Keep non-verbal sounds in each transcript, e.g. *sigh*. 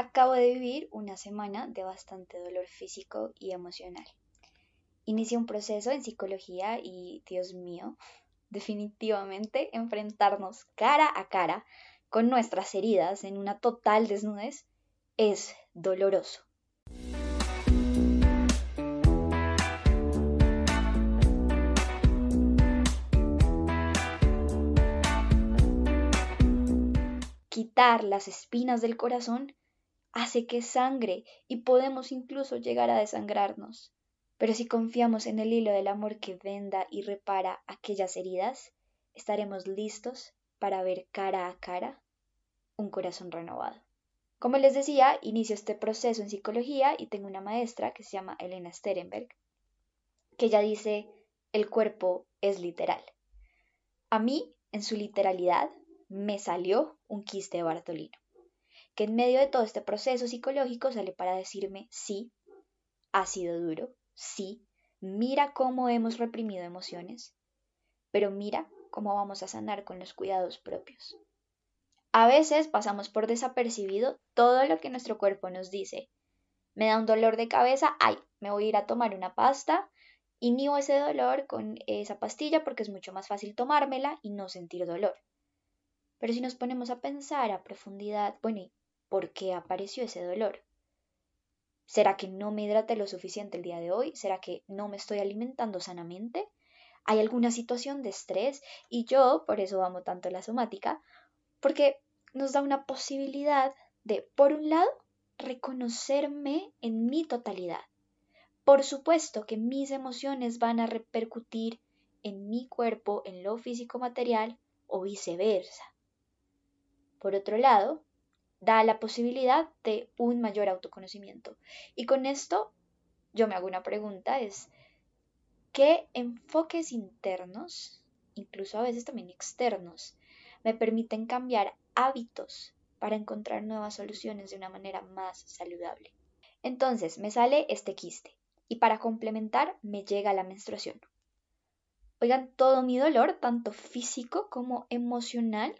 Acabo de vivir una semana de bastante dolor físico y emocional. Inicié un proceso en psicología y, Dios mío, *laughs* definitivamente enfrentarnos cara a cara con nuestras heridas en una total desnudez es doloroso. Quitar las espinas del corazón hace que sangre y podemos incluso llegar a desangrarnos. Pero si confiamos en el hilo del amor que venda y repara aquellas heridas, estaremos listos para ver cara a cara un corazón renovado. Como les decía, inicio este proceso en psicología y tengo una maestra que se llama Elena Sterenberg, que ella dice, el cuerpo es literal. A mí, en su literalidad, me salió un quiste de Bartolino que en medio de todo este proceso psicológico sale para decirme, sí, ha sido duro, sí, mira cómo hemos reprimido emociones, pero mira cómo vamos a sanar con los cuidados propios. A veces pasamos por desapercibido todo lo que nuestro cuerpo nos dice. Me da un dolor de cabeza, ay, me voy a ir a tomar una pasta, y niego ese dolor con esa pastilla porque es mucho más fácil tomármela y no sentir dolor. Pero si nos ponemos a pensar a profundidad, bueno, ¿Por qué apareció ese dolor? ¿Será que no me hidraté lo suficiente el día de hoy? ¿Será que no me estoy alimentando sanamente? ¿Hay alguna situación de estrés? Y yo, por eso amo tanto la somática, porque nos da una posibilidad de, por un lado, reconocerme en mi totalidad. Por supuesto que mis emociones van a repercutir en mi cuerpo, en lo físico material o viceversa. Por otro lado, da la posibilidad de un mayor autoconocimiento. Y con esto yo me hago una pregunta, es ¿qué enfoques internos, incluso a veces también externos, me permiten cambiar hábitos para encontrar nuevas soluciones de una manera más saludable? Entonces me sale este quiste y para complementar me llega la menstruación. Oigan, todo mi dolor, tanto físico como emocional,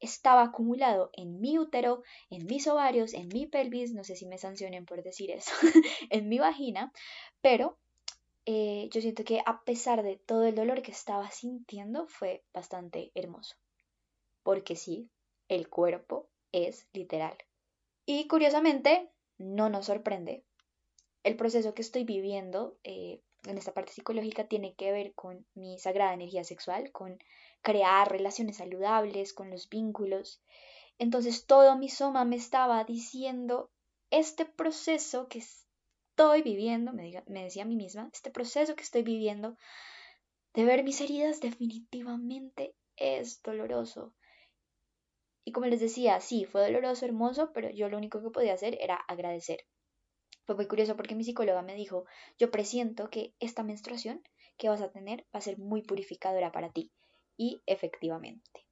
estaba acumulado en mi útero, en mis ovarios, en mi pelvis, no sé si me sancionen por decir eso, *laughs* en mi vagina, pero eh, yo siento que a pesar de todo el dolor que estaba sintiendo fue bastante hermoso. Porque sí, el cuerpo es literal. Y curiosamente, no nos sorprende. El proceso que estoy viviendo eh, en esta parte psicológica tiene que ver con mi sagrada energía sexual, con crear relaciones saludables con los vínculos. Entonces todo mi soma me estaba diciendo, este proceso que estoy viviendo, me, me decía a mí misma, este proceso que estoy viviendo de ver mis heridas definitivamente es doloroso. Y como les decía, sí, fue doloroso, hermoso, pero yo lo único que podía hacer era agradecer. Fue muy curioso porque mi psicóloga me dijo, yo presiento que esta menstruación que vas a tener va a ser muy purificadora para ti y efectivamente.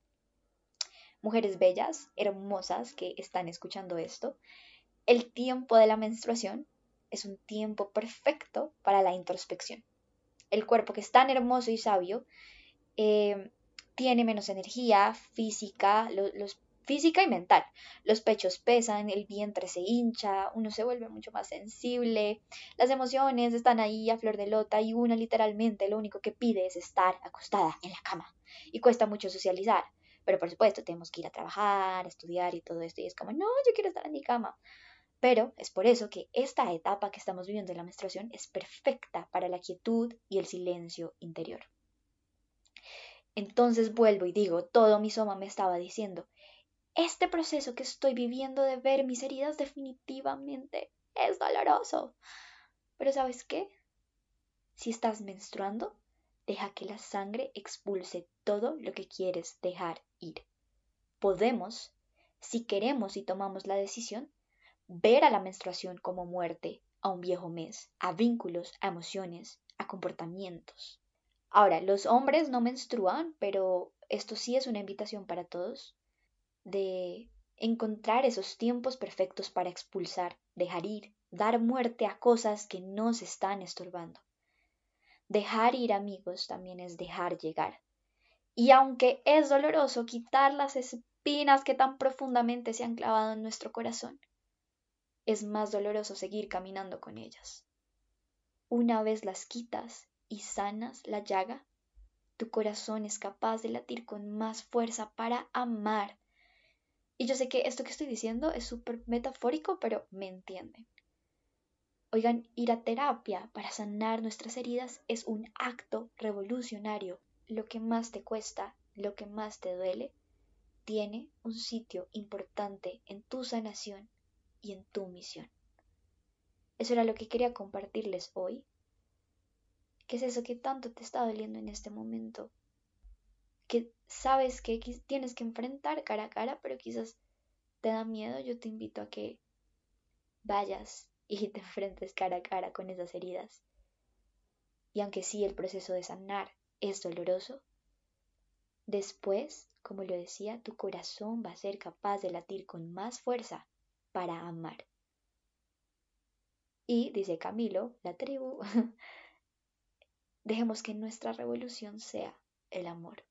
Mujeres bellas, hermosas que están escuchando esto, el tiempo de la menstruación es un tiempo perfecto para la introspección. El cuerpo que es tan hermoso y sabio eh, tiene menos energía física, los física y mental. Los pechos pesan, el vientre se hincha, uno se vuelve mucho más sensible, las emociones están ahí a flor de lota y uno literalmente lo único que pide es estar acostada en la cama. Y cuesta mucho socializar. Pero por supuesto tenemos que ir a trabajar, estudiar y todo esto y es como, no, yo quiero estar en mi cama. Pero es por eso que esta etapa que estamos viviendo en la menstruación es perfecta para la quietud y el silencio interior. Entonces vuelvo y digo, todo mi soma me estaba diciendo, este proceso que estoy viviendo de ver mis heridas definitivamente es doloroso. Pero ¿sabes qué? Si estás menstruando, deja que la sangre expulse todo lo que quieres dejar ir. Podemos, si queremos y tomamos la decisión, ver a la menstruación como muerte, a un viejo mes, a vínculos, a emociones, a comportamientos. Ahora, los hombres no menstruan, pero esto sí es una invitación para todos de encontrar esos tiempos perfectos para expulsar, dejar ir, dar muerte a cosas que nos están estorbando. Dejar ir amigos también es dejar llegar. Y aunque es doloroso quitar las espinas que tan profundamente se han clavado en nuestro corazón, es más doloroso seguir caminando con ellas. Una vez las quitas y sanas la llaga, tu corazón es capaz de latir con más fuerza para amar. Y yo sé que esto que estoy diciendo es súper metafórico, pero me entienden. Oigan, ir a terapia para sanar nuestras heridas es un acto revolucionario. Lo que más te cuesta, lo que más te duele, tiene un sitio importante en tu sanación y en tu misión. Eso era lo que quería compartirles hoy. ¿Qué es eso que tanto te está doliendo en este momento? Que sabes que tienes que enfrentar cara a cara, pero quizás te da miedo. Yo te invito a que vayas y te enfrentes cara a cara con esas heridas. Y aunque sí el proceso de sanar es doloroso, después, como lo decía, tu corazón va a ser capaz de latir con más fuerza para amar. Y, dice Camilo, la tribu, *laughs* dejemos que nuestra revolución sea el amor.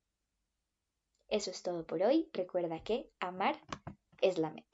Eso es todo por hoy. Recuerda que amar es la meta.